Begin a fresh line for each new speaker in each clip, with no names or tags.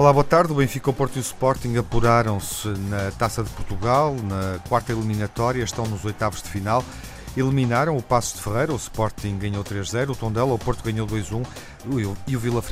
Olá, boa tarde. O Benfica, o Porto e o Sporting apuraram-se na Taça de Portugal, na quarta eliminatória, estão nos oitavos de final. Eliminaram o Passos de Ferreira, o Sporting ganhou 3-0, o Tondela, o Porto ganhou 2-1 e o Vila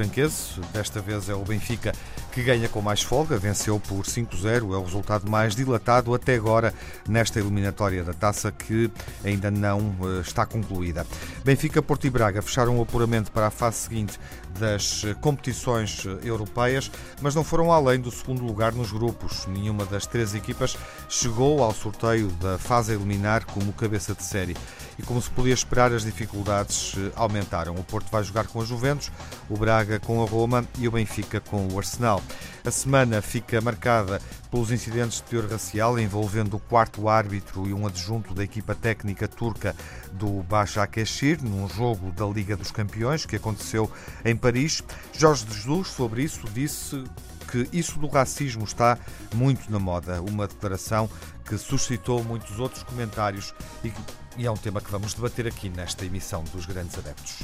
desta vez é o Benfica que ganha com mais folga, venceu por 5-0, é o resultado mais dilatado até agora nesta eliminatória da taça que ainda não eh, está concluída. Benfica, Porto e Braga fecharam o apuramento para a fase seguinte das eh, competições eh, europeias, mas não foram além do segundo lugar nos grupos. Nenhuma das três equipas chegou ao sorteio da fase a eliminar como cabeça de série. E como se podia esperar, as dificuldades aumentaram. O Porto vai jogar com a Juventus o Braga com a Roma e o Benfica com o Arsenal. A semana fica marcada pelos incidentes de teor racial envolvendo o quarto árbitro e um adjunto da equipa técnica turca do Başakşehir num jogo da Liga dos Campeões que aconteceu em Paris. Jorge Jesus sobre isso disse que isso do racismo está muito na moda, uma declaração que suscitou muitos outros comentários e, e é um tema que vamos debater aqui nesta emissão dos Grandes Adeptos.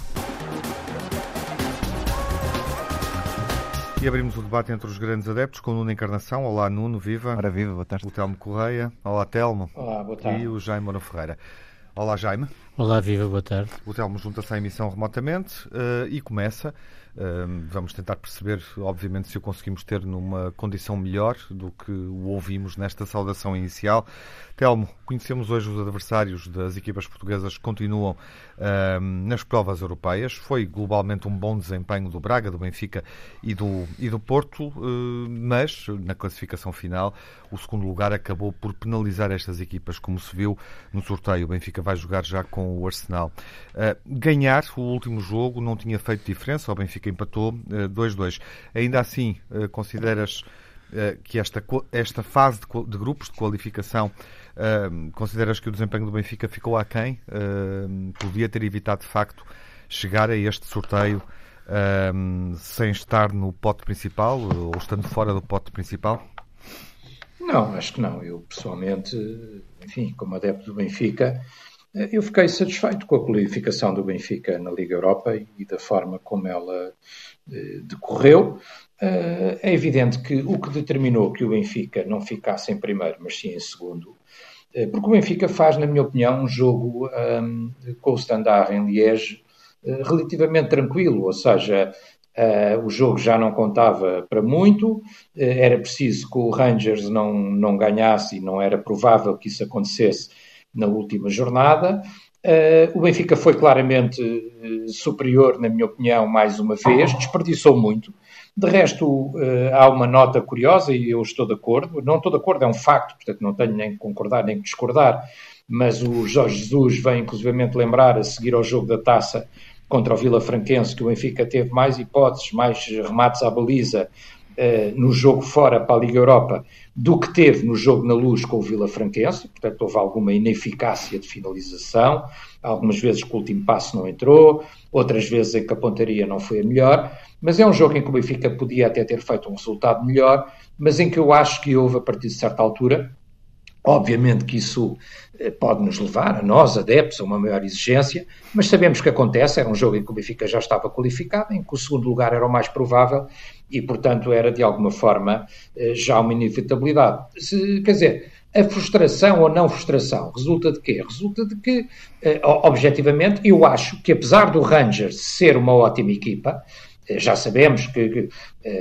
E abrimos o debate entre os grandes adeptos com o Nuno Encarnação. Olá, Nuno, viva.
Ora, viva, boa tarde.
O Telmo Correia. Olá, Telmo.
Olá, boa tarde.
E o Jaime Moura Ferreira. Olá, Jaime.
Olá, viva, boa tarde.
O Telmo junta-se à emissão remotamente uh, e começa vamos tentar perceber, obviamente, se o conseguimos ter numa condição melhor do que o ouvimos nesta saudação inicial. Telmo, conhecemos hoje os adversários das equipas portuguesas que continuam nas provas europeias. Foi globalmente um bom desempenho do Braga, do Benfica e do, e do Porto, uh, mas na classificação final o segundo lugar acabou por penalizar estas equipas, como se viu no sorteio. O Benfica vai jogar já com o Arsenal. Uh, ganhar o último jogo não tinha feito diferença, o Benfica empatou 2-2. Uh, Ainda assim, uh, consideras que esta, esta fase de, de grupos de qualificação, consideras que o desempenho do Benfica ficou aquém? podia ter evitado, de facto, chegar a este sorteio sem estar no pote principal ou estando fora do pote principal?
Não, acho que não. Eu, pessoalmente, enfim, como adepto do Benfica, eu fiquei satisfeito com a qualificação do Benfica na Liga Europa e da forma como ela eh, decorreu. Eh, é evidente que o que determinou que o Benfica não ficasse em primeiro, mas sim em segundo, eh, porque o Benfica faz, na minha opinião, um jogo um, com o Standard em Liège relativamente tranquilo, ou seja, Uh, o jogo já não contava para muito, uh, era preciso que o Rangers não, não ganhasse e não era provável que isso acontecesse na última jornada. Uh, o Benfica foi claramente superior, na minha opinião, mais uma vez, desperdiçou muito. De resto, há uma nota curiosa e eu estou de acordo. Não estou de acordo, é um facto, portanto não tenho nem que concordar nem que discordar, mas o Jorge Jesus vem inclusivamente lembrar, a seguir ao jogo da taça, contra o Vila Franquense, que o Benfica teve mais hipóteses, mais remates à baliza uh, no jogo fora para a Liga Europa do que teve no jogo na luz com o Vila Franquense, portanto houve alguma ineficácia de finalização, algumas vezes que o último passo não entrou, outras vezes em que a pontaria não foi a melhor, mas é um jogo em que o Benfica podia até ter feito um resultado melhor, mas em que eu acho que houve a partir de certa altura Obviamente que isso eh, pode nos levar, a nós, adeptos, a uma maior exigência, mas sabemos que acontece. Era um jogo em que o Benfica já estava qualificado, em que o segundo lugar era o mais provável e, portanto, era de alguma forma eh, já uma inevitabilidade. Quer dizer, a frustração ou não frustração resulta de quê? Resulta de que, eh, objetivamente, eu acho que, apesar do Rangers ser uma ótima equipa, já sabemos que,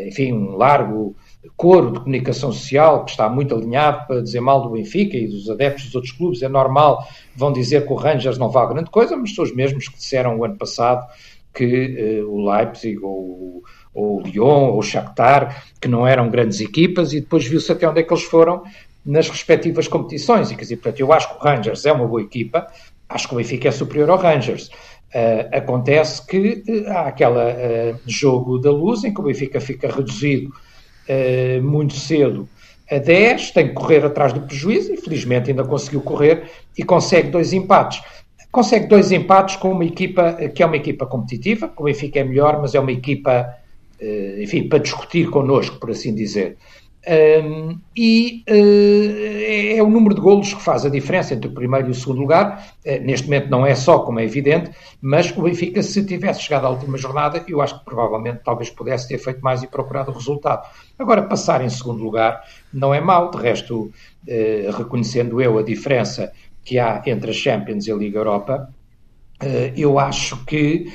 enfim, um largo coro de comunicação social que está muito alinhado para dizer mal do Benfica e dos adeptos dos outros clubes. É normal, vão dizer que o Rangers não vale grande coisa, mas são os mesmos que disseram o ano passado que uh, o Leipzig ou, ou, o Lyon ou o Shakhtar, que não eram grandes equipas, e depois viu-se até onde é que eles foram nas respectivas competições. E, quer dizer, portanto, eu acho que o Rangers é uma boa equipa, acho que o Benfica é superior ao Rangers. Uh, acontece que uh, há aquele jogo da luz em que o Benfica fica reduzido uh, muito cedo a 10, tem que correr atrás do prejuízo, e felizmente ainda conseguiu correr e consegue dois empates. Consegue dois empates com uma equipa que é uma equipa competitiva, o Benfica é melhor, mas é uma equipa, uh, enfim, para discutir connosco, por assim dizer. Um, e uh, é o número de golos que faz a diferença entre o primeiro e o segundo lugar. Uh, neste momento não é só, como é evidente, mas o Benfica, se tivesse chegado à última jornada, eu acho que provavelmente talvez pudesse ter feito mais e procurado o resultado. Agora, passar em segundo lugar não é mau, de resto, uh, reconhecendo eu a diferença que há entre a Champions e a Liga Europa, eu acho que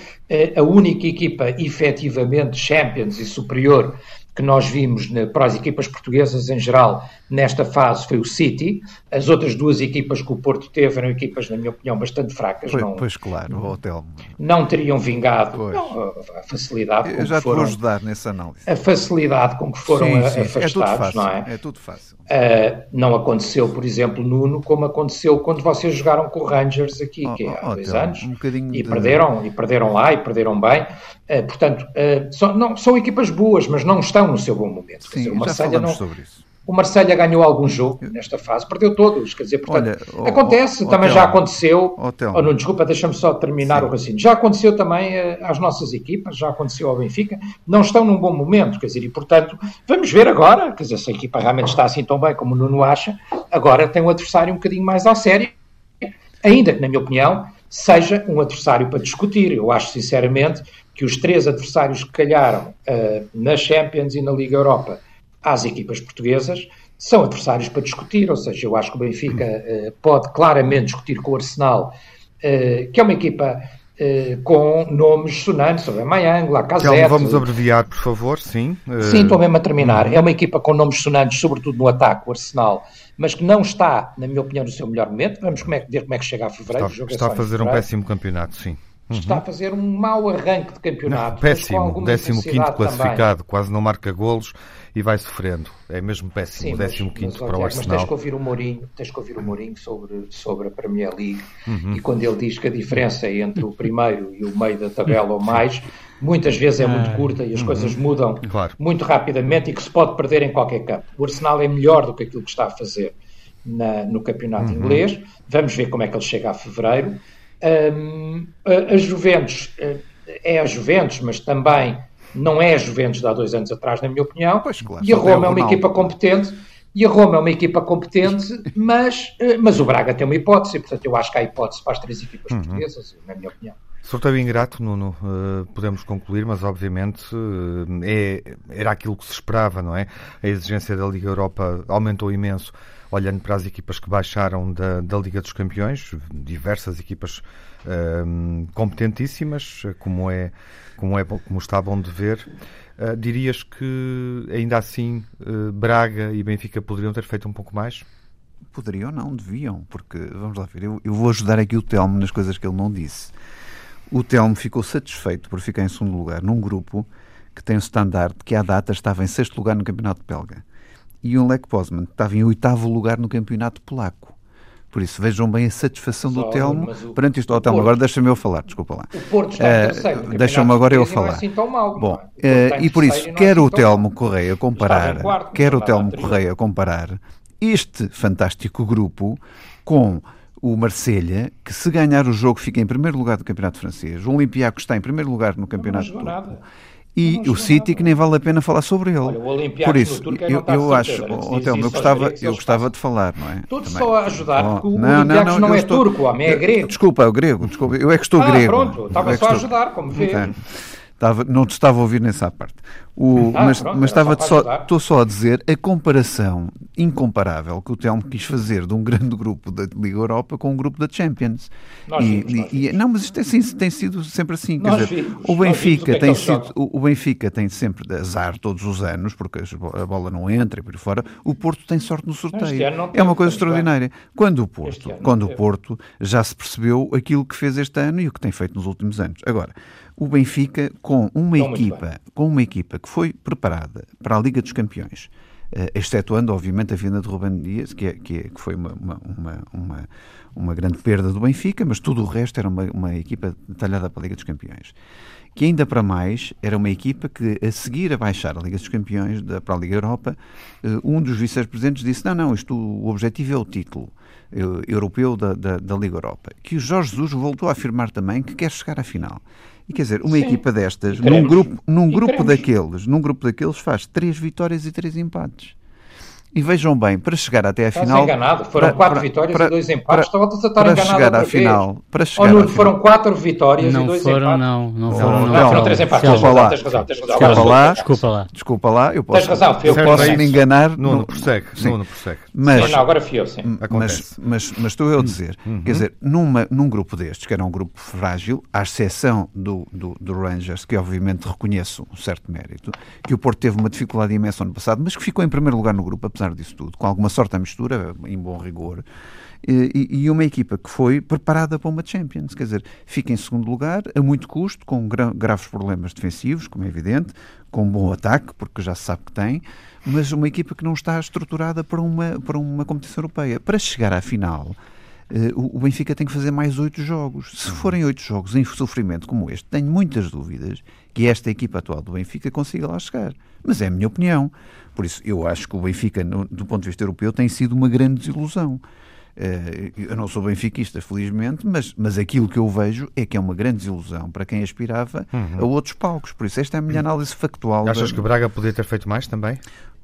a única equipa efetivamente Champions e superior que nós vimos para as equipas portuguesas em geral nesta fase foi o City. As outras duas equipas que o Porto teve eram equipas, na minha opinião, bastante fracas.
Pois,
não,
pois claro, o hotel.
Não teriam vingado não, a facilidade
com Eu já
que foram,
te vou ajudar nessa análise.
A facilidade com que foram sim, sim. afastados,
é tudo fácil,
não é?
É tudo fácil.
Uh, não aconteceu, por exemplo, Nuno, como aconteceu quando vocês jogaram com o Rangers aqui, oh, que é há oh, dois anos,
um
e
de...
perderam, e perderam lá, e perderam bem. Uh, portanto, uh, são, não, são equipas boas, mas não estão no seu bom momento.
Sim,
dizer,
o Marselha não, sobre isso.
O Marselha ganhou algum jogo nesta fase, perdeu todos, quer dizer, portanto, Olha, acontece, também já aconteceu.
Hotel.
Oh, não, desculpa, deixa-me só terminar Sim. o raciocínio. Já aconteceu também uh, às nossas equipas, já aconteceu ao Benfica, não estão num bom momento, quer dizer, e portanto, vamos ver agora, quer dizer, se a equipa realmente está assim tão bem como o Nuno acha, agora tem um adversário um bocadinho mais à série, ainda que, na minha opinião, seja um adversário para discutir. Eu acho, sinceramente, que os três adversários que calharam uh, na Champions e na Liga Europa às equipas portuguesas são adversários para discutir, ou seja, eu acho que o Benfica uh, pode claramente discutir com o Arsenal, uh, que é uma equipa com nomes sonantes, sobre a Mayang, Lacazette...
Então, vamos abreviar, por favor, sim.
Sim, estou mesmo a terminar. É uma equipa com nomes sonantes, sobretudo no ataque, o Arsenal, mas que não está, na minha opinião, no seu melhor momento. Vamos como é, ver como é que chega a fevereiro.
Está, está a fazer um péssimo campeonato, sim.
Uhum. Está a fazer um mau arranque de campeonato.
Não, péssimo, 15 classificado, quase não marca golos e vai sofrendo. É mesmo péssimo, Sim, 15 para o Arsenal.
Mas tens que ouvir o Mourinho, tens que ouvir o Mourinho sobre, sobre a Premier League uhum. e quando ele diz que a diferença entre o primeiro e o meio da tabela ou mais, muitas vezes é muito ah, curta e as uhum. coisas mudam
claro.
muito rapidamente e que se pode perder em qualquer campo. O Arsenal é melhor do que aquilo que está a fazer na, no campeonato uhum. inglês. Vamos ver como é que ele chega a fevereiro. Um, a, a Juventus eh, é a Juventus, mas também não é a Juventus de há dois anos atrás, na minha opinião.
Pois, claro,
e a Roma é uma equipa competente. E a Roma é uma equipa competente, mas, eh, mas o Braga tem uma hipótese, portanto eu acho que há hipótese para as três equipas uhum. portuguesas, na minha opinião.
Sorteio ingrato, Nuno, uh, podemos concluir, mas obviamente uh, é, era aquilo que se esperava, não é? A exigência da Liga Europa aumentou imenso, olhando para as equipas que baixaram da, da Liga dos Campeões, diversas equipas uh, competentíssimas, como é, como é como está bom de ver. dirias que ainda assim Braga e Benfica poderiam ter feito um pouco mais?
Poderiam, não, deviam, porque vamos lá ver, eu, eu vou ajudar aqui o Telmo nas coisas que ele não disse. O Telmo ficou satisfeito por ficar em segundo lugar num grupo que tem o standard que à data estava em sexto lugar no campeonato belga. E o Lech Poznan estava em oitavo lugar no campeonato polaco. Por isso, vejam bem a satisfação do Telmo o, perante isto. Oh, Telmo, agora deixa-me eu falar, desculpa lá.
O Porto está uh, terceiro.
Deixa-me agora eu falar.
É assim mal,
Bom, uh, e por isso, quer assim o Telmo Correia comparar, quarto, quer o Telmo Correia comparar este fantástico grupo com o Marselha, que se ganhar o jogo fica em primeiro lugar do Campeonato Francês, o Olympiacos está em primeiro lugar no Campeonato Turco, e o City que nem vale a pena falar sobre ele. Olha, Por isso, eu, eu acho, Telmo, eu gostava, eu gostava de falar, não é?
Tudo só a ajudar, oh, porque o não, não, não, não é estou... turco, o homem é grego.
Desculpa, é o grego, desculpa, eu é que estou
ah,
grego.
pronto, estava é só a ajudar, como vê.
Estava, não te estava a ouvir nessa parte. O, ah, mas, pronto, mas estava só, estou só a dizer a comparação incomparável que o Telmo quis fazer de um grande grupo da Liga Europa com um grupo da Champions.
Nós e, vimos, e,
e não, mas isto tem, tem, tem sido sempre assim. Quer dizer, vimos, o Benfica o tem sido, o, o, Benfica tem sempre azar todos os anos, porque a bola não entra e por fora. O Porto tem sorte no sorteio. É uma coisa extraordinária. Quando o Porto, quando o Porto já se percebeu aquilo que fez este ano e o que tem feito nos últimos anos. Agora, o Benfica com uma equipa, com uma equipa que foi preparada para a Liga dos Campeões, uh, excetuando obviamente a vinda de Ruben Dias, que, é, que, é, que foi uma, uma, uma, uma, grande perda do Benfica, mas tudo o resto era uma, uma equipa detalhada para a Liga dos Campeões. Que ainda para mais era uma equipa que, a seguir a baixar a Liga dos Campeões da, para a Liga Europa, uh, um dos vice-presidentes disse: Não, não, isto, o objetivo é o título eh, europeu da, da, da Liga Europa. Que o Jorge Jesus voltou a afirmar também que quer chegar à final. E quer dizer, uma Sim. equipa destas, num grupo, num grupo daqueles, num grupo daqueles faz três vitórias e três empates. E vejam bem, para chegar até a final.
enganado, foram para, quatro para, vitórias para, e dois empates. Estavas a estar para enganado.
Chegar à final, para chegar
oh, Nuno, foram quatro vitórias
não
e dois
foram,
empates.
Não, não foram, não.
não. Foram três empates.
Desculpa lá.
Tens razão, tens razão.
Desculpa lá.
Desculpa lá.
Desculpa lá. Eu posso,
tens razão,
eu posso me enganar.
Nuno, prossegue. Sim. Nuno, prossegue.
Mas,
sim, não, agora fui eu, sim.
Mas, mas, mas estou eu a dizer, uhum. quer dizer, numa, num grupo destes, que era um grupo frágil, à exceção do, do, do Rangers, que obviamente reconheço um certo mérito, que o Porto teve uma dificuldade imensa ano passado, mas que ficou em primeiro lugar no grupo, apesar disso tudo, com alguma sorte à mistura, em bom rigor, e, e, uma equipa que foi preparada para uma Champions, quer dizer, fica em segundo lugar, a muito custo, com gra graves problemas defensivos, como é evidente, com um bom ataque, porque já se sabe que tem, mas uma equipa que não está estruturada para uma, para uma competição europeia. Para chegar à final, o Benfica tem que fazer mais oito jogos. Se forem oito jogos em sofrimento como este, tenho muitas dúvidas que esta equipa atual do Benfica consiga lá chegar. Mas é a minha opinião. Por isso, eu acho que o Benfica, do ponto de vista europeu, tem sido uma grande desilusão. Uh, eu não sou benfiquista, felizmente, mas, mas aquilo que eu vejo é que é uma grande desilusão para quem aspirava uhum. a outros palcos. Por isso, esta é a minha análise factual.
Achas
da...
que o Braga podia ter feito mais também?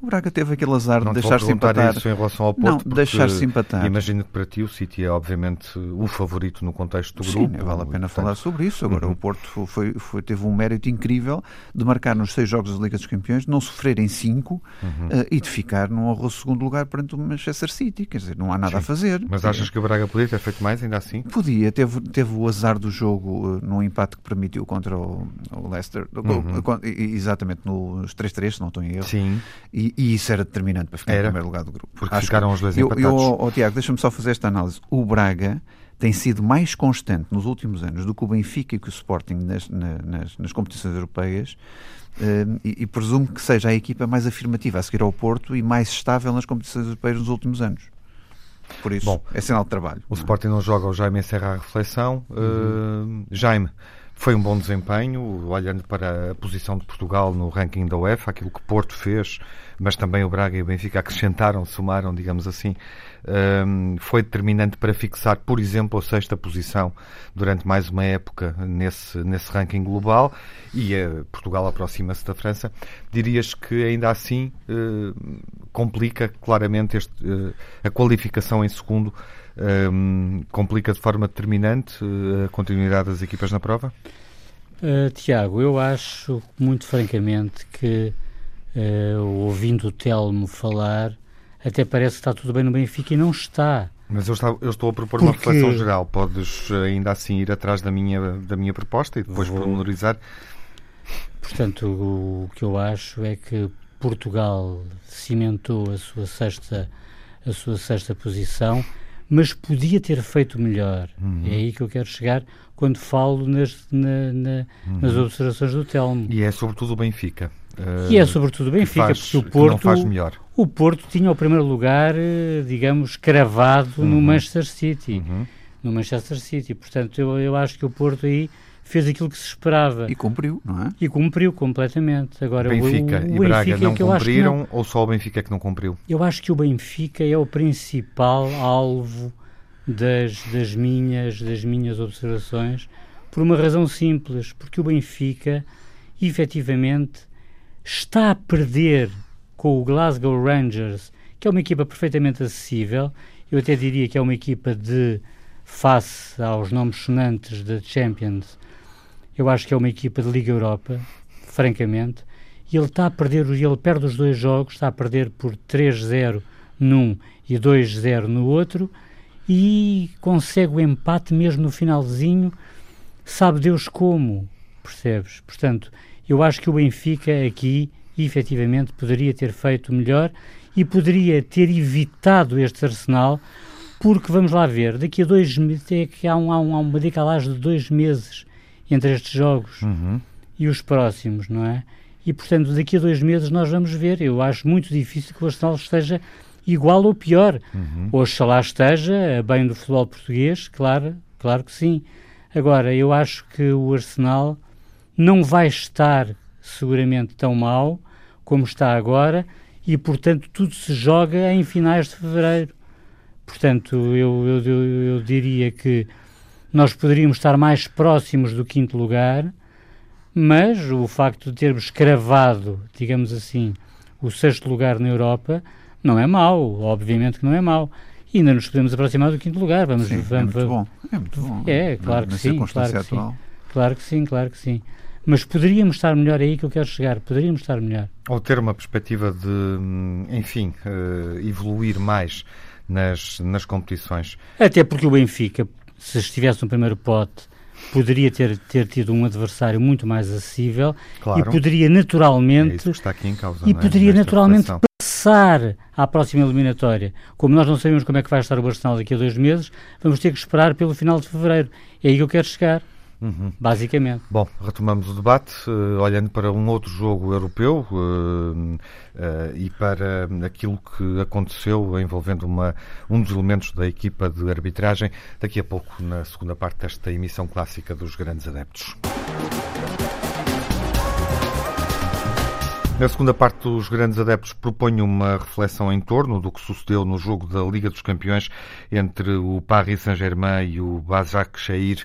O Braga teve aquele azar
não
de deixar-se empatar.
isso em relação ao
Porto, não, deixar-se empatar.
Imagino que para ti o City é obviamente o favorito no contexto do
Sim,
grupo.
vale a pena portanto... falar sobre isso. Agora, uhum. o Porto foi, foi, teve um mérito incrível de marcar nos seis jogos da Liga dos Campeões, não sofrer em cinco uhum. uh, e de ficar num honroso segundo lugar perante o Manchester City. Quer dizer, não há nada
Sim.
a fazer.
Mas achas que o Braga podia ter feito mais ainda assim?
Podia. Teve, teve o azar do jogo uh, num empate que permitiu contra o, o Leicester. Uhum. Exatamente, nos 3-3, se não estou em erro.
Sim.
E, e isso era determinante para ficar Era, em primeiro lugar do grupo.
Porque Acho ficaram os dois eu, empatados.
Eu, oh, Tiago, deixa-me só fazer esta análise. O Braga tem sido mais constante nos últimos anos do que o Benfica e que o Sporting nas, nas, nas competições europeias uh, e, e, presumo que seja a equipa mais afirmativa a seguir ao Porto e mais estável nas competições europeias nos últimos anos. Por isso, Bom, é sinal de trabalho.
O não é? Sporting não joga, o Jaime encerra a reflexão. Uhum. Uh, Jaime, foi um bom desempenho, olhando para a posição de Portugal no ranking da UEFA, aquilo que Porto fez, mas também o Braga e o Benfica acrescentaram, somaram, digamos assim, um, foi determinante para fixar, por exemplo, a sexta posição durante mais uma época nesse, nesse ranking global e uh, Portugal aproxima-se da França. Dirias que ainda assim uh, complica claramente este, uh, a qualificação em segundo um, complica de forma determinante eh, a continuidade das equipas na prova?
Uh, Tiago, eu acho, muito francamente, que uh, ouvindo o Telmo falar, até parece que está tudo bem no Benfica e não está.
Mas eu, está, eu estou a propor Porque... uma reflexão geral. Podes ainda assim ir atrás da minha, da minha proposta e depois Vou... pormenorizar.
Portanto, o, o que eu acho é que Portugal cimentou a sua sexta, a sua sexta posição mas podia ter feito melhor. Uhum. É aí que eu quero chegar quando falo nas, na, na, uhum. nas observações do Telmo.
E é sobretudo o Benfica.
Uh, e é sobretudo o Benfica, faz, porque o Porto, faz melhor. o Porto tinha o primeiro lugar, eh, digamos, cravado uhum. no Manchester City. Uhum. No Manchester City. Portanto, eu, eu acho que o Porto aí fez aquilo que se esperava.
E cumpriu, não é?
E cumpriu completamente. Agora,
Benfica o, o, o e Braga Benfica, não cumpriram não, ou só o Benfica é que não cumpriu?
Eu acho que o Benfica é o principal alvo das, das, minhas, das minhas observações por uma razão simples, porque o Benfica efetivamente está a perder com o Glasgow Rangers, que é uma equipa perfeitamente acessível, eu até diria que é uma equipa de face aos nomes sonantes da Champions eu acho que é uma equipa de Liga Europa, francamente, e ele está a perder, ele perde os dois jogos, está a perder por 3-0 num e 2-0 no outro, e consegue o empate mesmo no finalzinho, sabe Deus como, percebes? Portanto, eu acho que o Benfica aqui, efetivamente, poderia ter feito melhor e poderia ter evitado este Arsenal, porque vamos lá ver, daqui a dois meses, é há, um, há, um, há uma decalagem de dois meses entre estes jogos uhum. e os próximos, não é? E, portanto, daqui a dois meses nós vamos ver. Eu acho muito difícil que o Arsenal esteja igual ou pior. Uhum. Oxalá esteja bem do futebol português, claro, claro que sim. Agora, eu acho que o Arsenal não vai estar seguramente tão mal como está agora e, portanto, tudo se joga em finais de fevereiro. Portanto, eu, eu, eu, eu diria que nós poderíamos estar mais próximos do quinto lugar, mas o facto de termos cravado, digamos assim, o sexto lugar na Europa, não é mau, obviamente que não é mau. E ainda nos podemos aproximar do quinto lugar. Vamos,
sim,
vamos,
é muito bom. É muito bom.
É, claro que sim, claro que sim. Claro que sim, claro que sim. Mas poderíamos estar melhor é aí que eu quero chegar, poderíamos estar melhor.
Ou ter uma perspectiva de, enfim, uh, evoluir mais nas, nas competições.
Até porque o Benfica, se estivesse no primeiro pote, poderia ter, ter tido um adversário muito mais acessível claro. e poderia naturalmente.
É está aqui em causa,
e
é?
poderia Nesta naturalmente passar à próxima eliminatória. Como nós não sabemos como é que vai estar o Barcelona daqui a dois meses, vamos ter que esperar pelo final de fevereiro. É aí que eu quero chegar. Uhum. Basicamente.
Bom, retomamos o debate, uh, olhando para um outro jogo europeu uh, uh, e para aquilo que aconteceu envolvendo uma, um dos elementos da equipa de arbitragem, daqui a pouco, na segunda parte desta emissão clássica dos grandes adeptos. Na segunda parte, os grandes adeptos propõem uma reflexão em torno do que sucedeu no jogo da Liga dos Campeões entre o Paris Saint-Germain e o Bajak Shahir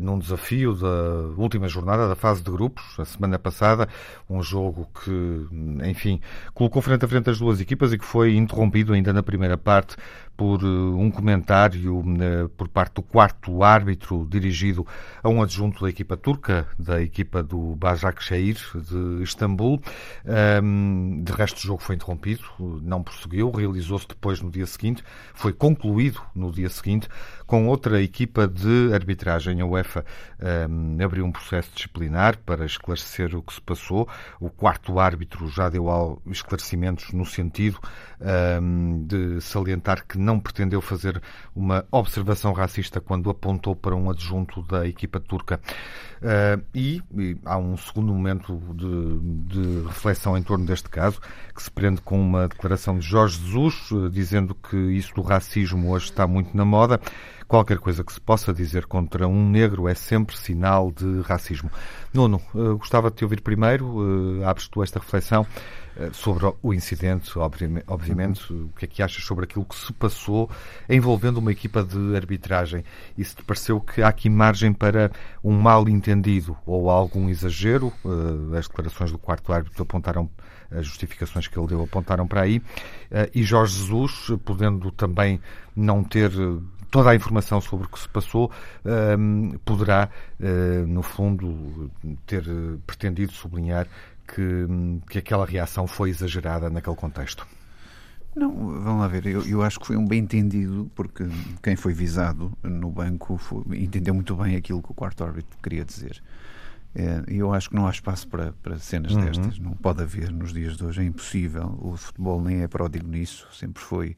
num desafio da última jornada da fase de grupos, a semana passada, um jogo que, enfim, colocou frente a frente as duas equipas e que foi interrompido ainda na primeira parte por uh, um comentário uh, por parte do quarto árbitro dirigido a um adjunto da equipa turca, da equipa do Başakşehir de Istambul. Um, de resto, o jogo foi interrompido, não prosseguiu, realizou-se depois no dia seguinte, foi concluído no dia seguinte com outra equipa de arbitragem. A UEFA um, abriu um processo disciplinar para esclarecer o que se passou. O quarto árbitro já deu esclarecimentos no sentido um, de salientar que não pretendeu fazer uma observação racista quando apontou para um adjunto da equipa turca. Uh, e, e, há um segundo momento de, de, reflexão em torno deste caso, que se prende com uma declaração de Jorge Jesus, uh, dizendo que isso do racismo hoje está muito na moda. Qualquer coisa que se possa dizer contra um negro é sempre sinal de racismo. Nuno, uh, gostava de te ouvir primeiro. Uh, abres tu esta reflexão uh, sobre o incidente, obviamente. Uhum. O que é que achas sobre aquilo que se passou envolvendo uma equipa de arbitragem? E se te pareceu que há aqui margem para um mal entendido ou algum exagero? as declarações do quarto árbitro apontaram as justificações que ele deu apontaram para aí. E Jorge Jesus, podendo também não ter toda a informação sobre o que se passou, um, poderá, uh, no fundo, ter pretendido sublinhar que, que aquela reação foi exagerada naquele contexto.
Não, vamos lá ver, eu, eu acho que foi um bem entendido, porque quem foi visado no banco foi, entendeu muito bem aquilo que o quarto árbitro queria dizer. É, e eu acho que não há espaço para, para cenas uhum. destas, não pode haver nos dias de hoje, é impossível. O futebol nem é pródigo nisso, sempre foi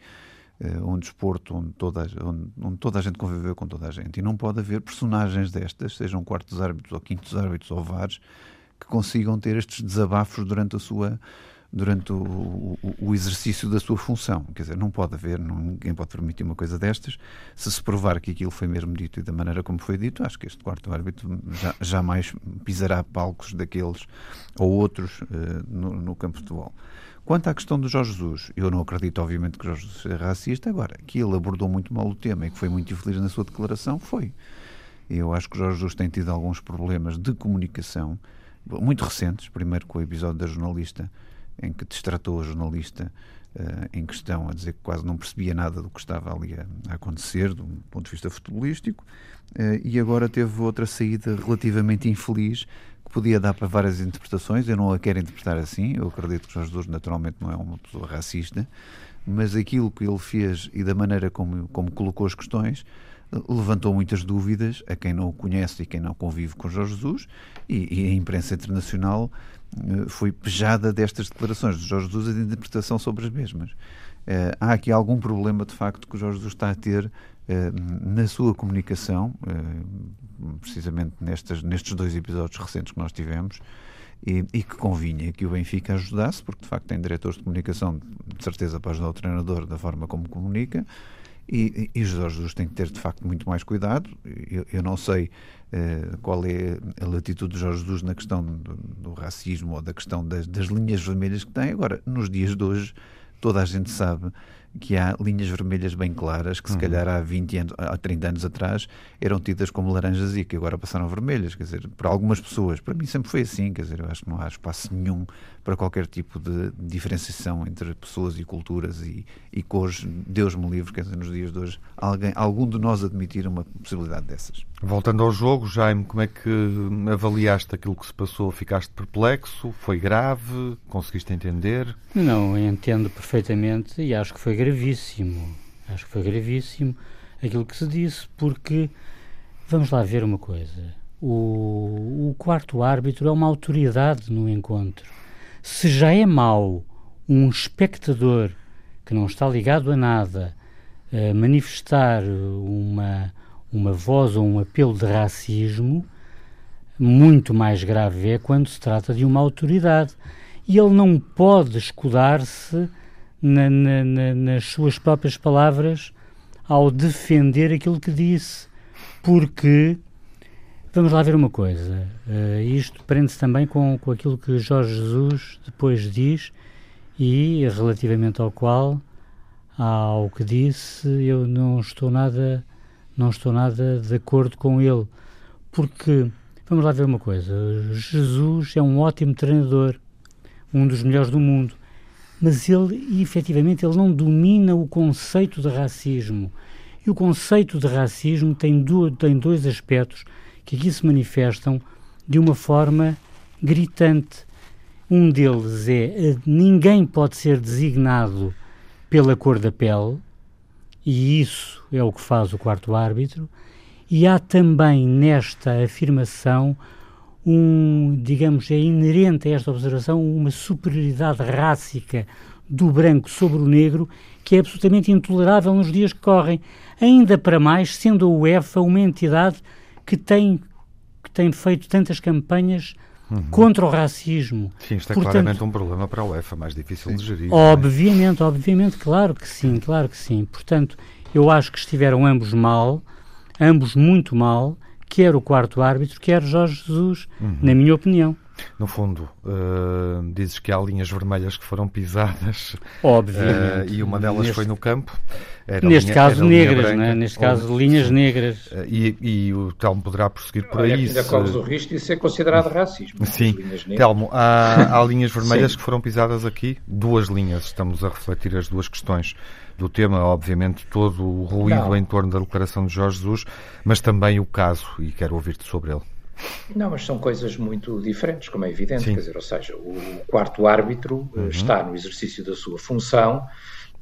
um desporto onde toda, onde, onde, toda a gente conviveu com toda a gente. E não pode haver personagens destas, sejam quartos árbitros ou quintos árbitros ou vares, que consigam ter estes desabafos durante a sua durante o, o, o, exercício da sua função. Quer dizer, não pode haver, não, ninguém pode permitir uma coisa destas. Se se provar que aquilo foi mesmo dito e da maneira como foi dito, acho que este quarto árbitro já, jamais pisará palcos daqueles ou outros uh, no, no campo de futebol. Quanto à questão do Jorge Jesus, eu não acredito, obviamente, que Jorge Jesus seja racista. Agora, que ele abordou muito mal o tema e que foi muito infeliz na sua declaração, foi. Eu acho que Jorge Jesus tem tido alguns problemas de comunicação muito recentes. Primeiro, com o episódio da jornalista, em que destratou a jornalista uh, em questão, a dizer que quase não percebia nada do que estava ali a, a acontecer, do ponto de vista futebolístico. Uh, e agora teve outra saída relativamente infeliz podia dar para várias interpretações, eu não a quero interpretar assim, eu acredito que Jorge Jesus naturalmente não é uma pessoa racista, mas aquilo que ele fez e da maneira como, como colocou as questões levantou muitas dúvidas a quem não o conhece e quem não convive com Jorge Jesus e, e a imprensa internacional eh, foi pejada destas declarações de Jorge Jesus e de interpretação sobre as mesmas. Uh, há aqui algum problema, de facto, que Jorge Jesus está a ter uh, na sua comunicação, precisamente nestes, nestes dois episódios recentes que nós tivemos, e, e, que convinha que o Benfica ajudasse, porque de facto tem diretores de comunicação, de certeza, para ajudar o treinador da forma como comunica. E, e, e Jorge Jesus tem que ter de facto muito mais cuidado. Eu, eu não sei qual é a latitude de Jorge Jesus na questão do, do racismo ou da questão das, das linhas vermelhas que tem. Agora, nos dias de hoje, toda a gente sabe que há linhas vermelhas bem claras que se uhum. calhar há 20 anos, há 30 anos atrás eram tidas como laranjas e que agora passaram vermelhas, quer dizer, para algumas pessoas, para mim sempre foi assim, quer dizer, eu acho que não há espaço nenhum para qualquer tipo de diferenciação entre pessoas e culturas e, e cores, Deus me livre, quer dizer, nos dias de hoje, alguém, algum de nós admitir uma possibilidade dessas.
Voltando ao jogo, Jaime, como é que avaliaste aquilo que se passou? Ficaste perplexo? Foi grave? Conseguiste entender?
Não, entendo perfeitamente e acho que foi gravíssimo. Acho que foi gravíssimo aquilo que se disse, porque vamos lá ver uma coisa. O, o quarto árbitro é uma autoridade no encontro. Se já é mau um espectador que não está ligado a nada manifestar uma uma voz ou um apelo de racismo, muito mais grave é quando se trata de uma autoridade. E ele não pode escudar-se na, na, na, nas suas próprias palavras ao defender aquilo que disse, porque vamos lá ver uma coisa. Uh, isto prende-se também com, com aquilo que Jorge Jesus depois diz e relativamente ao qual, ao que disse, eu não estou nada não estou nada de acordo com ele, porque, vamos lá ver uma coisa, Jesus é um ótimo treinador, um dos melhores do mundo, mas ele, efetivamente, ele não domina o conceito de racismo. E o conceito de racismo tem, do, tem dois aspectos que aqui se manifestam de uma forma gritante. Um deles é ninguém pode ser designado pela cor da pele, e isso é o que faz o quarto árbitro, e há também nesta afirmação um, digamos, é inerente a esta observação uma superioridade rássica do branco sobre o negro que é absolutamente intolerável nos dias que correm, ainda para mais sendo a UEFA uma entidade que tem, que tem feito tantas campanhas uhum. contra o racismo.
Sim, isto é Portanto, claramente um problema para a UEFA, mais difícil sim. de gerir.
É? Obviamente, é? obviamente, claro que sim, claro que sim. Portanto, eu acho que estiveram ambos mal, ambos muito mal, quer o quarto árbitro, quer Jorge Jesus, uhum. na minha opinião.
No fundo, uh, dizes que há linhas vermelhas que foram pisadas.
Obviamente.
Uh, e uma delas Neste... foi no campo.
Era Neste linha, caso, negras, né? Neste caso, linhas negras.
Uh, e, e, o Telmo poderá prosseguir por aí.
Ainda se... corres o risco de ser considerado racismo.
Sim. Telmo, há, há linhas vermelhas que foram pisadas aqui. Duas linhas, estamos a refletir as duas questões do tema, obviamente, todo o ruído Não. em torno da declaração de Jorge Jesus, mas também o caso, e quero ouvir-te sobre ele.
Não, mas são coisas muito diferentes, como é evidente. Quer dizer, ou seja, o quarto árbitro eh, uhum. está no exercício da sua função.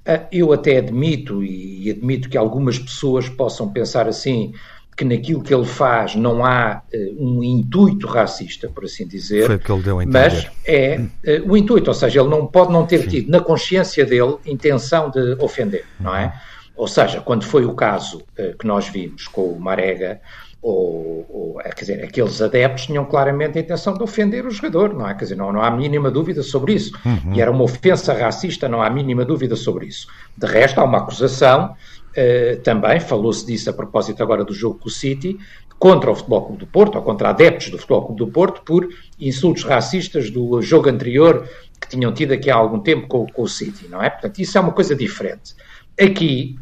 Eh, eu até admito, e admito que algumas pessoas possam pensar assim, que naquilo que ele faz não há uh, um intuito racista, por assim dizer.
Foi o que ele deu a entender.
Mas é uh, o intuito, ou seja, ele não pode não ter Sim. tido na consciência dele intenção de ofender, uhum. não é? Uhum. Ou seja, quando foi o caso uh, que nós vimos com o Marega, ou, ou, quer dizer, aqueles adeptos tinham claramente a intenção de ofender o jogador, não é? Quer dizer, não, não há mínima dúvida sobre isso. Uhum. E era uma ofensa racista, não há mínima dúvida sobre isso. De resto, há uma acusação, uh, também, falou-se disso a propósito agora do jogo com o City, contra o Futebol Clube do Porto, ou contra adeptos do Futebol Clube do Porto, por insultos racistas do jogo anterior que tinham tido aqui há algum tempo com, com o City, não é? Portanto, isso é uma coisa diferente. Aqui,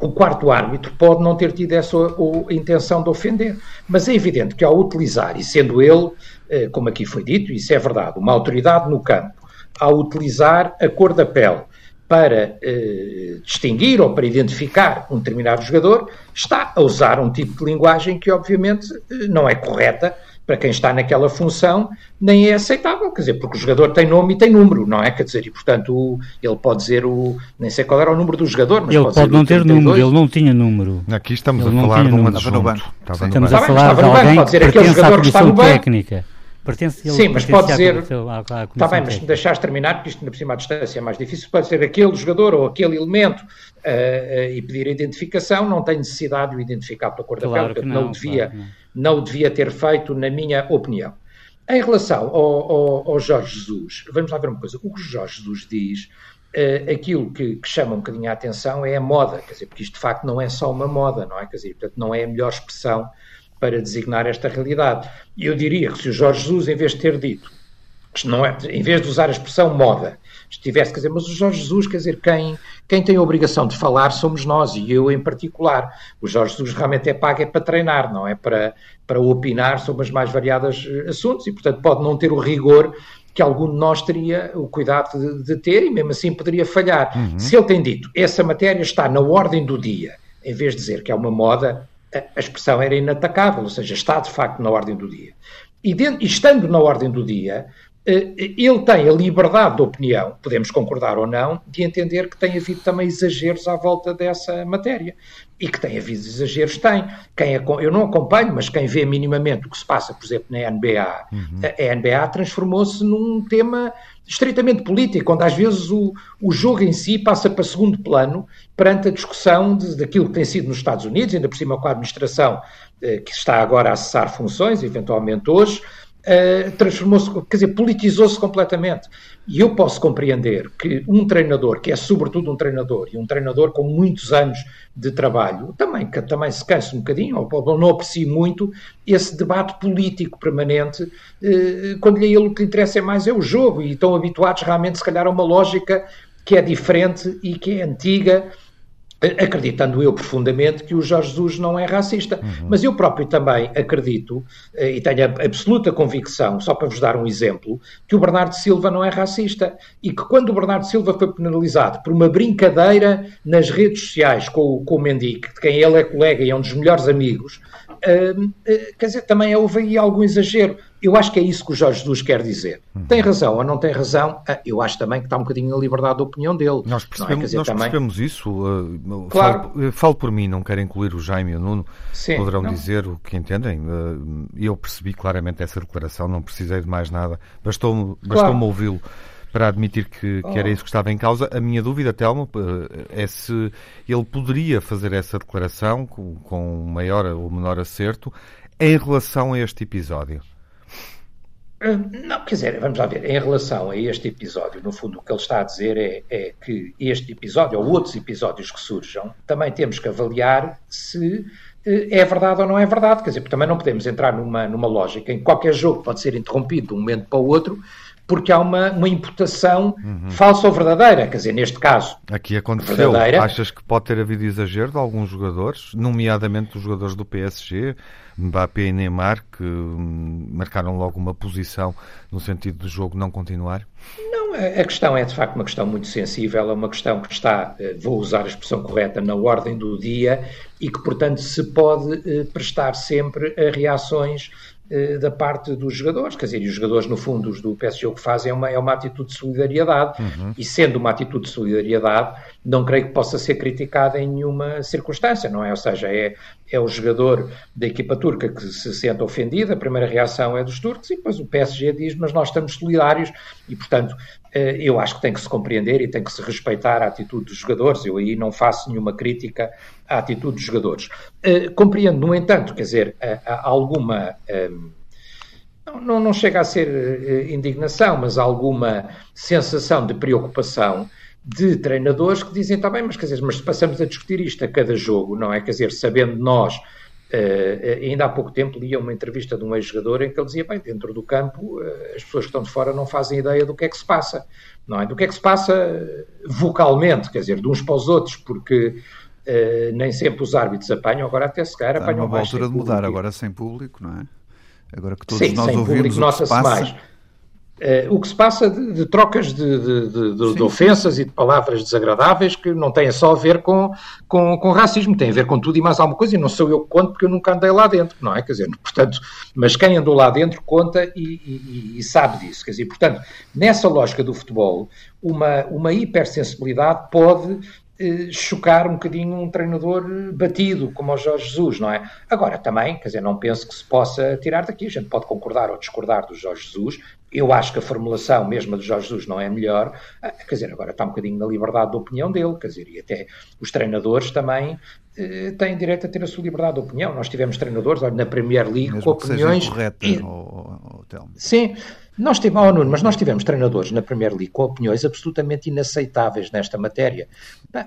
o quarto árbitro pode não ter tido essa ou, intenção de ofender, mas é evidente que ao utilizar, e sendo ele, eh, como aqui foi dito, isso é verdade, uma autoridade no campo, ao utilizar a cor da pele para eh, distinguir ou para identificar um determinado jogador, está a usar um tipo de linguagem que obviamente eh, não é correta para quem está naquela função, nem é aceitável, quer dizer, porque o jogador tem nome e tem número, não é? Quer dizer, e portanto o, ele pode dizer o. Nem sei qual era o número do jogador, mas
ele pode,
pode
não ter número, ele não tinha número.
Aqui estamos ele a falar de um adjunto.
Estamos a falar de alguém pode dizer, aquele jogador que está no banco. técnica.
Pertence ele, Sim, mas pode dizer. Está bem, mas se me deixares terminar, porque isto cima à distância é mais difícil, pode ser aquele jogador ou aquele elemento uh, uh, e pedir a identificação, não tem necessidade de o identificar pela cor claro da pele, porque não, não, devia. Claro, não não o devia ter feito, na minha opinião. Em relação ao, ao, ao Jorge Jesus, vamos lá ver uma coisa. O que o Jorge Jesus diz, uh, aquilo que, que, chama um bocadinho a atenção é a moda, quer dizer, porque isto de facto não é só uma moda, não é? Quer dizer, portanto, não é a melhor expressão para designar esta realidade. E eu diria que se o Jorge Jesus, em vez de ter dito não é, em vez de usar a expressão moda, estivesse, quer dizer, mas o Jorge Jesus, quer dizer, quem, quem tem a obrigação de falar somos nós, e eu em particular. O Jorge Jesus realmente é pago é para treinar, não é para, para opinar sobre as mais variadas eh, assuntos, e portanto pode não ter o rigor que algum de nós teria o cuidado de, de ter, e mesmo assim poderia falhar. Uhum. Se ele tem dito, essa matéria está na ordem do dia, em vez de dizer que é uma moda, a expressão era inatacável, ou seja, está de facto na ordem do dia. E, dentro, e estando na ordem do dia, ele tem a liberdade de opinião, podemos concordar ou não, de entender que tem havido também exageros à volta dessa matéria. E que tem havido exageros, tem. Quem, eu não acompanho, mas quem vê minimamente o que se passa, por exemplo, na NBA, uhum. a NBA transformou-se num tema estritamente político, onde às vezes o, o jogo em si passa para segundo plano perante a discussão de, daquilo que tem sido nos Estados Unidos, ainda por cima com a administração eh, que está agora a cessar funções, eventualmente hoje, Uh, transformou-se, quer dizer, politizou-se completamente. E eu posso compreender que um treinador, que é sobretudo um treinador, e um treinador com muitos anos de trabalho, também, que também se canse um bocadinho, ou, não aprecie muito esse debate político permanente, uh, quando lhe ele o que lhe interessa é mais é o jogo, e estão habituados realmente, se calhar, a uma lógica que é diferente e que é antiga acreditando eu profundamente que o Jorge Jesus não é racista. Uhum. Mas eu próprio também acredito, eh, e tenho a absoluta convicção, só para vos dar um exemplo, que o Bernardo Silva não é racista. E que quando o Bernardo Silva foi penalizado por uma brincadeira nas redes sociais com, com o Mendique, de quem ele é colega e é um dos melhores amigos, uh, quer dizer, também houve aí algum exagero. Eu acho que é isso que o Jorge Jesus quer dizer. Uhum. Tem razão ou não tem razão? Ah, eu acho também que está um bocadinho na liberdade de opinião dele.
Nós percebemos, é? dizer, nós também... percebemos isso. Uh, claro. falo, falo, por mim, não quero incluir o Jaime e o Nuno. Sim, poderão não. dizer o que entendem. Uh, eu percebi claramente essa declaração, não precisei de mais nada. Bastou-me bastou claro. ouvi-lo para admitir que, que, era oh. isso que estava em causa. A minha dúvida, Telmo, é se ele poderia fazer essa declaração com, com maior ou menor acerto em relação a este episódio.
Hum, não, quer dizer, vamos lá ver, em relação a este episódio, no fundo o que ele está a dizer é, é, que este episódio, ou outros episódios que surjam, também temos que avaliar se eh, é verdade ou não é verdade, quer dizer, porque também não podemos entrar numa, numa lógica em que qualquer jogo pode ser interrompido de um momento para o outro, porque há uma, uma imputação uhum. falsa ou verdadeira, quer dizer, neste caso.
Aqui aconteceu. Verdadeira. Achas que pode ter havido exagero de alguns jogadores, nomeadamente os jogadores do PSG, Mbappé e Neymar, que hum, marcaram logo uma posição no sentido do jogo não continuar?
Não, a questão é de facto uma questão muito sensível, é uma questão que está, eh, vou usar a expressão correta, na ordem do dia e que, portanto, se pode eh, prestar sempre a reações da parte dos jogadores, quer dizer, e os jogadores, no fundo, os do PSG, o que fazem é uma, é uma atitude de solidariedade, uhum. e sendo uma atitude de solidariedade, não creio que possa ser criticada em nenhuma circunstância, não é? Ou seja, é, é o jogador da equipa turca que se sente ofendido, a primeira reação é dos turcos, e depois o PSG diz, mas nós estamos solidários, e portanto, eh, eu acho que tem que se compreender e tem que se respeitar a atitude dos jogadores, eu aí não faço nenhuma crítica à atitude dos jogadores. Uh, compreendo, no entanto, quer dizer, alguma. Um, não, não, chega a ser uh, indignação, mas alguma sensação de preocupação de treinadores que dizem, está bem, mas quer dizer, mas se passamos a discutir isto a cada jogo, não é? Quer dizer, sabendo nós, uh, ainda há pouco tempo lia uma entrevista de um ex-jogador em que ele dizia, bem, dentro do campo uh, as pessoas que estão de fora não fazem ideia do que é que se passa, não é? Do que é que se passa vocalmente, quer dizer, de uns para os outros, porque Uh, nem sempre os árbitros apanham, agora até se calhar apanham mais.
altura de mudar, agora sem público, não é?
Agora que todos Sim, nós ouvimos o que se passa. Mais. Uh, o que se passa de, de trocas de, de, de, ofensas e de palavras desagradáveis que não têm só a ver com, com, com, racismo, tem a ver com tudo e mais alguma coisa, e não sou eu que conto porque eu nunca andei lá dentro, não é? Quer dizer, portanto, mas quem andou lá dentro conta e, e, e sabe disso, quer dizer, portanto, nessa lógica do futebol, uma, uma hipersensibilidade pode eh, chocar um bocadinho um treinador batido, como o Jorge Jesus, não é? Agora, também, quer dizer, não penso que se possa tirar daqui. A gente pode concordar ou discordar do Jorge Jesus. Eu acho que a formulação mesmo do Jorge Jesus não é melhor. Ah, quer dizer, agora está um bocadinho na liberdade de opinião dele, quer dizer, e até os treinadores também têm direito a ter a sua liberdade de opinião. Nós tivemos treinadores olha, na Premier League
mesmo
com opiniões.
Correta, e... ou, ou,
Sim, nós tivemos, oh, Nuno, mas nós tivemos treinadores na Premier League com opiniões absolutamente inaceitáveis nesta matéria.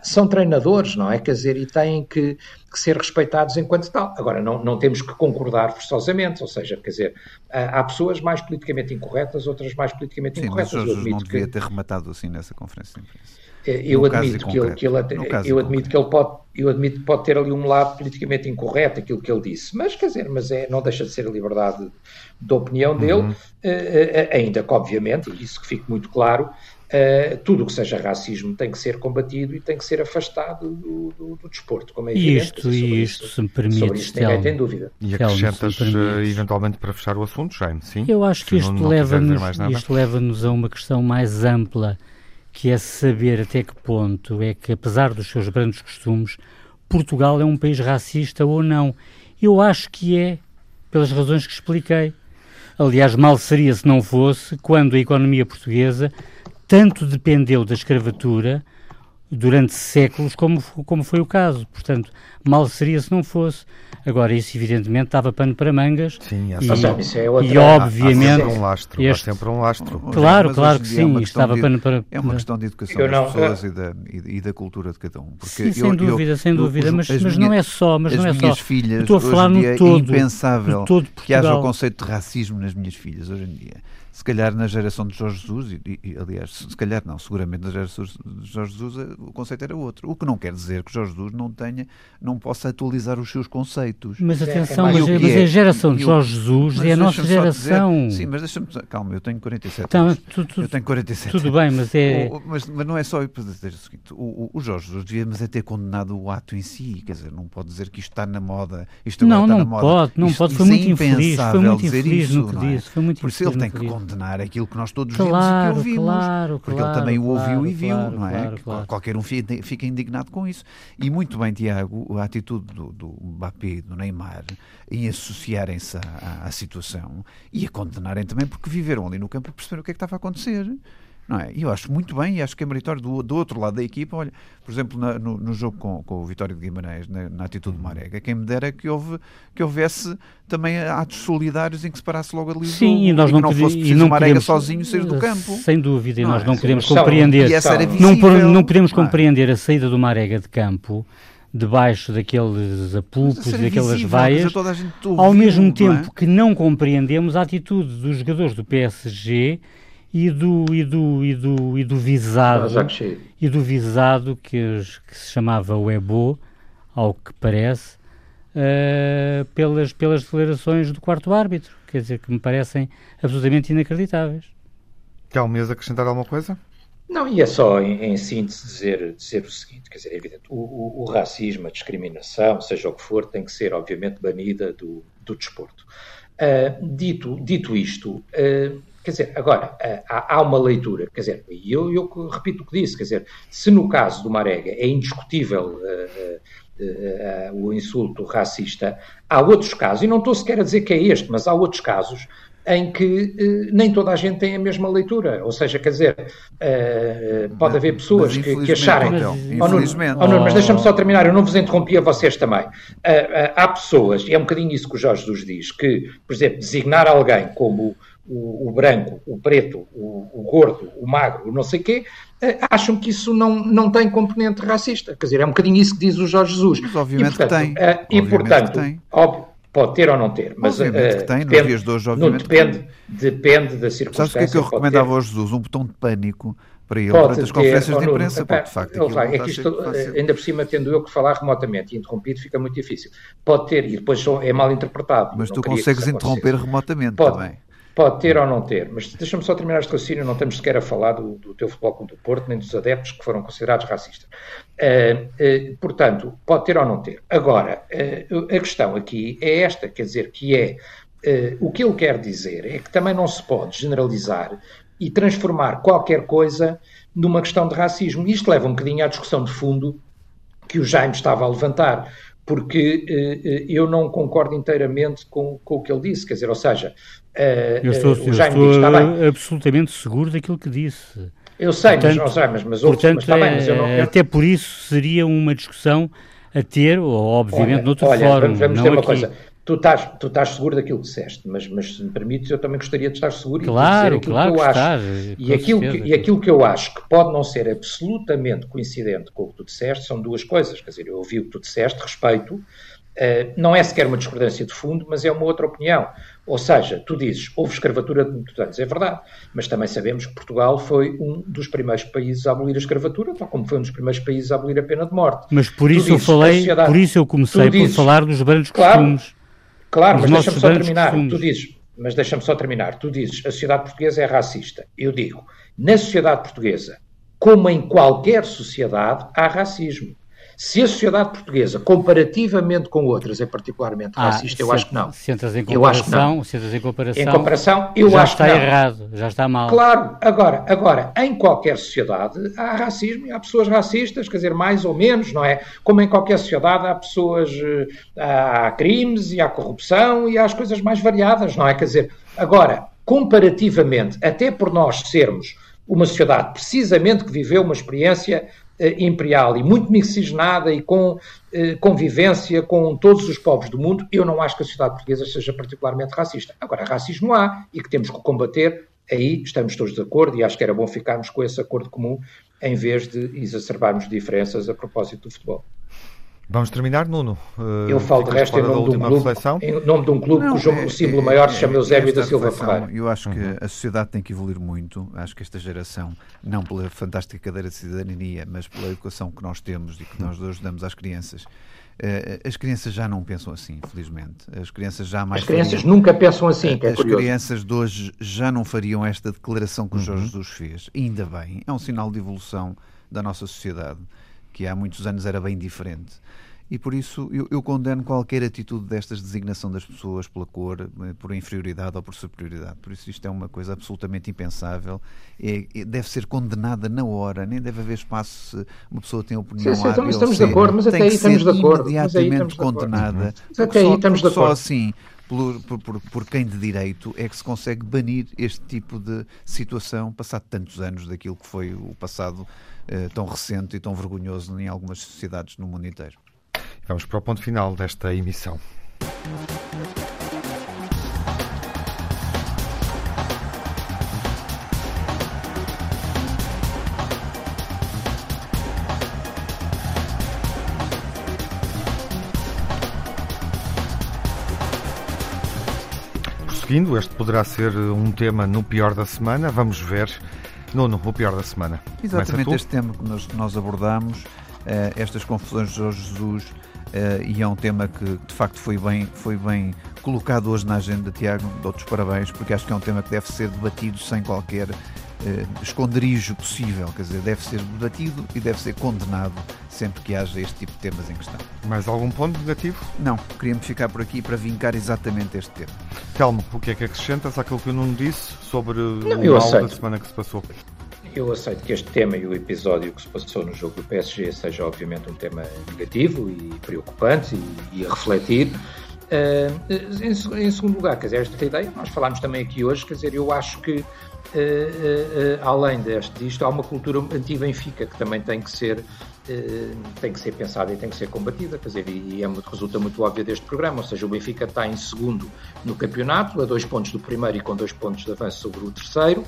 São treinadores, não é? Quer dizer, e têm que, que ser respeitados enquanto tal. Agora, não, não temos que concordar forçosamente, ou seja, quer dizer, há pessoas mais politicamente incorretas, outras mais politicamente
Sim,
incorretas.
Mas Jesus não devia que... ter rematado assim nessa conferência de imprensa.
Eh, eu admito, que ele, que ele, eu admito que ele pode, eu admito que pode ter ali um lado politicamente incorreto, aquilo que ele disse, mas quer dizer, mas é, não deixa de ser a liberdade de opinião dele, uhum. uh, uh, ainda que obviamente, e isso que fique muito claro, Uh, tudo o que seja racismo tem que ser combatido e tem que ser afastado do, do, do desporto, como é
evidente. Isto, e isto, se me permite, sobre
isto ninguém tem dúvida.
E acrescentas, eventualmente, para fechar o assunto, Jaime, sim?
Eu acho que isto leva-nos leva a uma questão mais ampla, que é saber até que ponto é que, apesar dos seus grandes costumes, Portugal é um país racista ou não. Eu acho que é, pelas razões que expliquei. Aliás, mal seria se não fosse, quando a economia portuguesa tanto dependeu da escravatura durante séculos, como, como foi o caso. Portanto, mal seria se não fosse. Agora, isso evidentemente dava pano para mangas.
Sim,
e,
isso é outra...
e obviamente. Há
sempre um lastro. Este... Há sempre um lastro.
Claro, Mas claro que sim. É estava de, pano para.
É uma questão de educação eu das não, pessoas eu... e, da, e, da, cultura de cada um.
Porque sim, eu, sem dúvida, sem dúvida. mas, mas não é só. Mas não é só. Filhas, estou a falar no é todo.
É impensável
todo
que haja o conceito de racismo nas minhas filhas hoje em dia se calhar na geração de Jorge Jesus, e, e, aliás, se calhar não, seguramente na geração de Jorge Jesus eh, o conceito era outro. O que não quer dizer que Jorge Jesus não tenha, não possa atualizar os seus conceitos.
Mas atenção, é, mas, mas é a geração de Jorge Jesus é a nossa geração.
Dizer, sim, mas deixa-me. Calma, eu tenho 47 então, anos. Tu, tu, eu tenho 47
Tudo bem, mas é.
O, mas, mas não é só para dizer o seguinte: o, o Jorge Jesus devia mas é ter condenado o ato em si, quer dizer, não pode dizer que isto está na moda. Isto
não,
não
pode, não
isto,
pode. Foi muito infeliz. Foi muito infeliz no que disse. Foi muito
Por isso ele tem que condenar aquilo que nós todos
claro,
vimos e que ouvimos.
Claro,
porque
claro,
ele também o ouviu e viu, não é? Qualquer um fica indignado com isso. E muito bem, Tiago, a atitude do, do Mbappé, do Neymar, em associarem-se à, à, situação e a condenarem também, porque viveram ali no campo e perceberam o que é que estava a acontecer. Não é? E eu acho muito bem e acho que é meritório do, do outro lado da equipa. Olha, por exemplo, na, no, no, jogo com, com o Vitório de Guimarães, na, na atitude de Marega, quem me dera que, houve, que houvesse também atos solidários em que se parasse logo ali
Sim, e nós
e
não,
não fosse preciso
não
Marega sozinho sair do campo.
Sem dúvida, e
não
nós
é?
não podemos compreender. não, não podemos compreender a saída do Marega de campo debaixo daqueles apupos, daquelas visível, vaias, ao mesmo tempo é? que não compreendemos a atitude dos jogadores do PSG e do e do e do e do visado e do visado que, que se chamava o Ebo, ao que parece, uh, pelas pelas declarações do quarto árbitro, quer dizer que me parecem absolutamente inacreditáveis.
Quer um mês acrescentar alguma coisa?
Não, e é só em, em síntese dizer, dizer o seguinte, quer dizer, é evidente, o, o, o, racismo, a discriminação, seja o que for, tem que ser obviamente banida do, do desporto. Uh, dito, dito isto, uh, Quer dizer, agora, eh, há, uma leitura, quer dizer, e eu, eu, repito o que disse, quer dizer, se no caso do Marega é indiscutível uh, uh, uh, o insulto racista, há outros casos, e não estou sequer a dizer que é este, mas há outros casos em que nem toda a gente tem a mesma leitura. Ou seja, quer dizer, pode haver pessoas que, que, acharem.
Então, oh, infelizmente.
Oh, Nuno, mas deixa-me só terminar, eu não vos interrompi a vocês também. há pessoas, e é um bocadinho isso que o Jorge Jesus diz, que, por exemplo, designar alguém como o, o branco, o preto, o, o, gordo, o magro, o não sei quê, eh, acham que isso não, não tem componente racista. Quer dizer, é um bocadinho isso que diz o Jorge Jesus.
Mas obviamente
e, portanto,
tem.
Uh, e, portanto, óbvio, pode ter ou não ter. Mas,
obviamente uh, que tem, nos depende, de hoje.
Não, depende, depende da circunstância.
Sabes o que é que eu recomendava ter... ao Jesus? Um botão de pânico para ele pode durante as conferências de imprensa, porque de facto
vai, é que isto, ainda por cima, tendo eu que falar remotamente e interrompido, fica muito difícil. Pode ter, e depois é mal interpretado.
Mas tu consegues interromper remotamente
pode,
também.
Pode ter ou não ter, mas deixa-me só terminar este raciocínio, não estamos sequer a falar do, do teu futebol Clube do Porto, nem dos adeptos que foram considerados racistas. Uh, uh, portanto, pode ter ou não ter. Agora, uh, a questão aqui é esta, quer dizer, que é, o que ele quer dizer é que também não se pode generalizar e transformar qualquer coisa numa questão de racismo. Isto leva um bocadinho à discussão de fundo que o Jaime estava a levantar, porque eu não concordo inteiramente com, com, o que ele disse, quer dizer, ou seja,
eu estou, eu estou diz, absolutamente seguro daquilo que disse.
Eu sei, portanto, mas, sei, mas, mas,
portanto,
mas, está bem, mas eu não, eu...
até por isso seria uma discussão a ter, ou obviamente, olha, noutro
olha,
fórum.
Vamos, vamos ter uma
aqui.
coisa. tu estás, tu estás seguro daquilo que disseste, mas, mas se me permites, eu também gostaria de estar seguro
claro,
e de
dizer aquilo claro
que eu
que
acho.
Estás,
e, aquilo que, e aquilo que eu acho que pode não ser absolutamente coincidente com o que tu disseste são duas coisas. Quer dizer, eu ouvi o que tu disseste, respeito, Uh, não é sequer uma discordância de fundo, mas é uma outra opinião. Ou seja, tu dizes, houve escravatura de muitos anos, é verdade, mas também sabemos que Portugal foi um dos primeiros países a abolir a escravatura, tal como foi um dos primeiros países a abolir a pena de morte.
Mas por isso dizes, eu falei, por isso eu comecei dizes, por falar dos
claro,
costumes.
Claro, mas deixa-me só terminar. Costumes. Tu dizes, mas deixa-me só terminar. Tu dizes, a sociedade portuguesa é racista. Eu digo, na sociedade portuguesa, como em qualquer sociedade, há racismo. Se a sociedade portuguesa, comparativamente com outras, é particularmente ah, racista, eu acho que não.
Se entras em comparação, se entras em comparação,
em comparação eu
já
acho
está
que não.
errado, já está mal.
Claro, agora, agora, em qualquer sociedade há racismo e há pessoas racistas, quer dizer, mais ou menos, não é? Como em qualquer sociedade há pessoas, eh, há crimes e há corrupção e há as coisas mais variadas, não é? Quer dizer, agora, comparativamente, até por nós sermos uma sociedade precisamente que viveu uma experiência imperial e muito miscigenada e com eh, convivência com todos os povos do mundo, eu não acho que a sociedade portuguesa seja particularmente racista. Agora, racismo há e que temos que combater, aí estamos todos de acordo e acho que era bom ficarmos com esse acordo comum em vez de exacerbarmos diferenças a propósito do futebol.
Vamos terminar, Nuno.
Uh, eu falo de resto em nome, de um clube, em nome de um clube não, cujo é, símbolo é, maior se chama Eusébio da Silva Ferreira.
Eu acho que uhum. a sociedade tem que evoluir muito. Acho que esta geração, não pela fantástica cadeira de cidadania, mas pela educação que nós temos e que nós hoje damos às crianças, Uh, as crianças já não pensam assim, felizmente. As crianças já mais.
As crianças fariam, nunca pensam assim, que é
As
curioso.
crianças de hoje já não fariam esta declaração que o Jorge uhum. Jesus fez. ainda bem, é um sinal de evolução da nossa sociedade, que há muitos anos era bem diferente e por isso eu, eu, condeno qualquer atitude destas designação das pessoas pela cor, eh, por inferioridade ou por superioridade. Por isso isto é uma coisa absolutamente impensável, é, é, deve ser condenada na hora, nem deve haver espaço se uma pessoa tem opinião
sim, sim, hábil, estamos de acordo, mas até aí estamos de acordo.
imediatamente condenada.
Mas até aí estamos de acordo.
Só assim por, por, por, quem de direito é que se consegue banir este tipo de situação, passado tantos anos daquilo que foi o passado eh, tão recente e tão vergonhoso em algumas sociedades no mundo inteiro.
Vamos para o ponto final desta emissão. Prosseguindo, este poderá ser um tema no pior da semana. Vamos ver. Nuno, o pior da semana.
Exatamente este tema que nós, nós abordamos, eh, estas confusões de Jorge Jesus Uh, e é um tema que de facto foi bem, foi bem colocado hoje na agenda, Tiago. Dou-te parabéns, porque acho que é um tema que deve ser debatido sem qualquer uh, esconderijo possível. Quer dizer, deve ser debatido e deve ser condenado sempre que haja este tipo de temas em questão.
Mais algum ponto negativo?
Não, queria-me ficar por aqui para vincar exatamente este tema.
Telmo, o que é que acrescentas àquilo que o Nuno disse sobre Não, o mal da semana que se passou?
Eu aceito que este tema e o episódio que se passou no jogo do PSG seja obviamente um tema negativo e preocupante e, e a refletir. Uh, em, em, segundo lugar, quer dizer, esta ideia, nós falámos também aqui hoje, quer dizer, eu acho que uh, uh, além deste, disto, há uma cultura anti-Benfica que também tem que ser tem que ser pensada e tem que ser combatida, quer dizer, e é muito, resulta muito óbvio deste programa, ou seja, o Benfica está em segundo no campeonato, a dois pontos do primeiro e com dois pontos de avanço sobre o terceiro,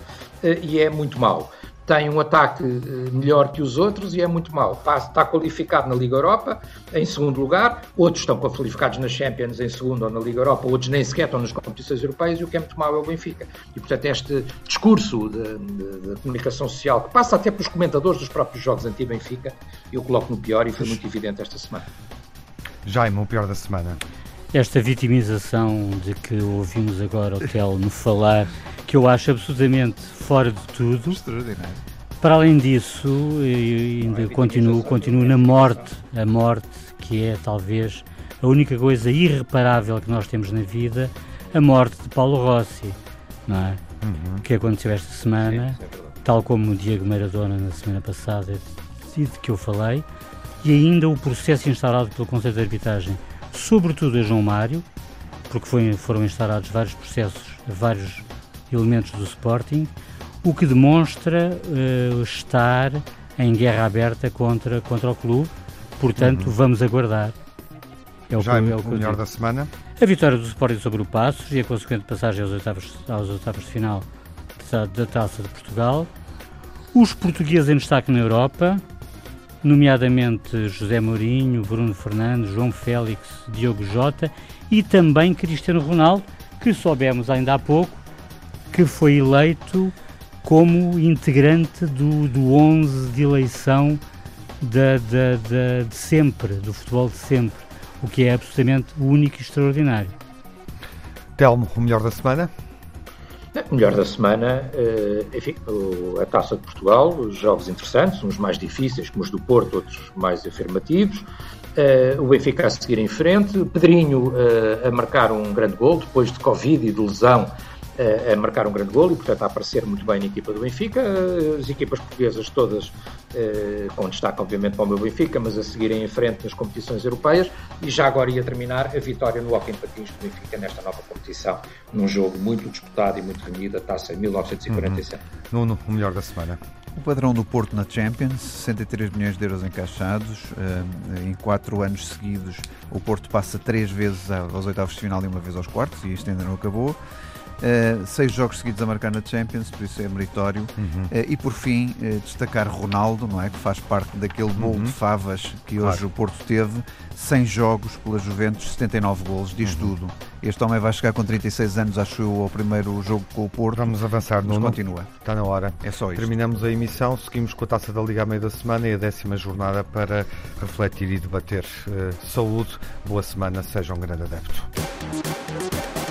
e é muito mau tem um ataque eh, melhor que os outros e é muito mau. Está, está, qualificado na Liga Europa em segundo lugar, outros estão qualificados na Champions em segundo ou na Liga Europa, outros nem sequer estão nas competições europeias e o que é muito mau é o Benfica. E portanto este discurso de, comunicação social que passa até pelos comentadores dos próprios jogos anti-Benfica, eu coloco no pior e foi muito evidente esta semana.
Jaime, o pior da semana.
Esta vitimização de que ouvimos agora o Telmo falar que eu acho absolutamente fora de tudo.
Extraordinário.
Para além disso, ainda continuo, continuo na morte, a morte que é talvez a única coisa irreparável que nós temos na vida, a morte de Paulo Rossi, não é? Uhum. Que aconteceu esta semana, Sim, é tal como o Diego Maradona na semana passada e de que eu falei, e ainda o processo instaurado pelo Conselho de Arbitragem, sobretudo a João Mário, porque foi, foram instaurados vários processos, vários elementos do Sporting, o que demonstra uh, estar em guerra aberta contra, contra o clube. Portanto, uhum. vamos aguardar.
É o, Já que, é o, o melhor da semana?
a vitória do Sporting sobre o Passos e a consequente passagem aos oitavos, aos oitavos de final da Taça de Portugal, os portugueses em destaque na Europa, nomeadamente José Mourinho, Bruno Fernandes, João Félix, Diogo Jota e também Cristiano Ronaldo, que soubemos ainda há pouco que foi eleito como integrante do, do 11 de eleição de, de, de, de sempre, do futebol de sempre, o que é absolutamente único e extraordinário.
Telmo, o melhor da semana?
Melhor da semana, eh, enfim, a Taça de Portugal, os jogos interessantes, uns mais difíceis, como os do Porto, outros mais afirmativos. Eh, o Benfica a seguir em frente, Pedrinho eh, a marcar um grande gol, depois de Covid e de lesão, a marcar um grande gol e, portanto, a aparecer muito bem na equipa do Benfica. As equipas portuguesas todas, com destaque, obviamente, para o meu Benfica, mas a seguirem em frente nas competições europeias. E já agora ia terminar a vitória no Hockey Patins do Benfica nesta nova competição, num jogo muito disputado e muito renhido, a taça em 1947.
Uhum. Nuno, o melhor da semana.
O padrão do Porto na Champions, 63 milhões de euros encaixados. Em quatro anos seguidos, o Porto passa três vezes aos oitavos de final e uma vez aos quartos, e isto ainda não acabou. Uh, seis jogos seguidos a marcar na Champions, por isso é meritório. Uhum. Uh, e por fim, uh, destacar Ronaldo, não é? Que faz parte daquele bolo uhum. de favas que hoje claro. o Porto teve. 100 jogos pela Juventus, 79 golos, diz uhum. tudo. Este homem vai chegar com 36 anos, acho eu, ao primeiro jogo com o Porto.
Vamos avançar,
no continua.
Está na hora.
É só isso.
Terminamos a emissão, seguimos com a taça da Liga à meia da semana e a décima jornada para refletir e debater. saúde, boa semana, seja um grande adepto.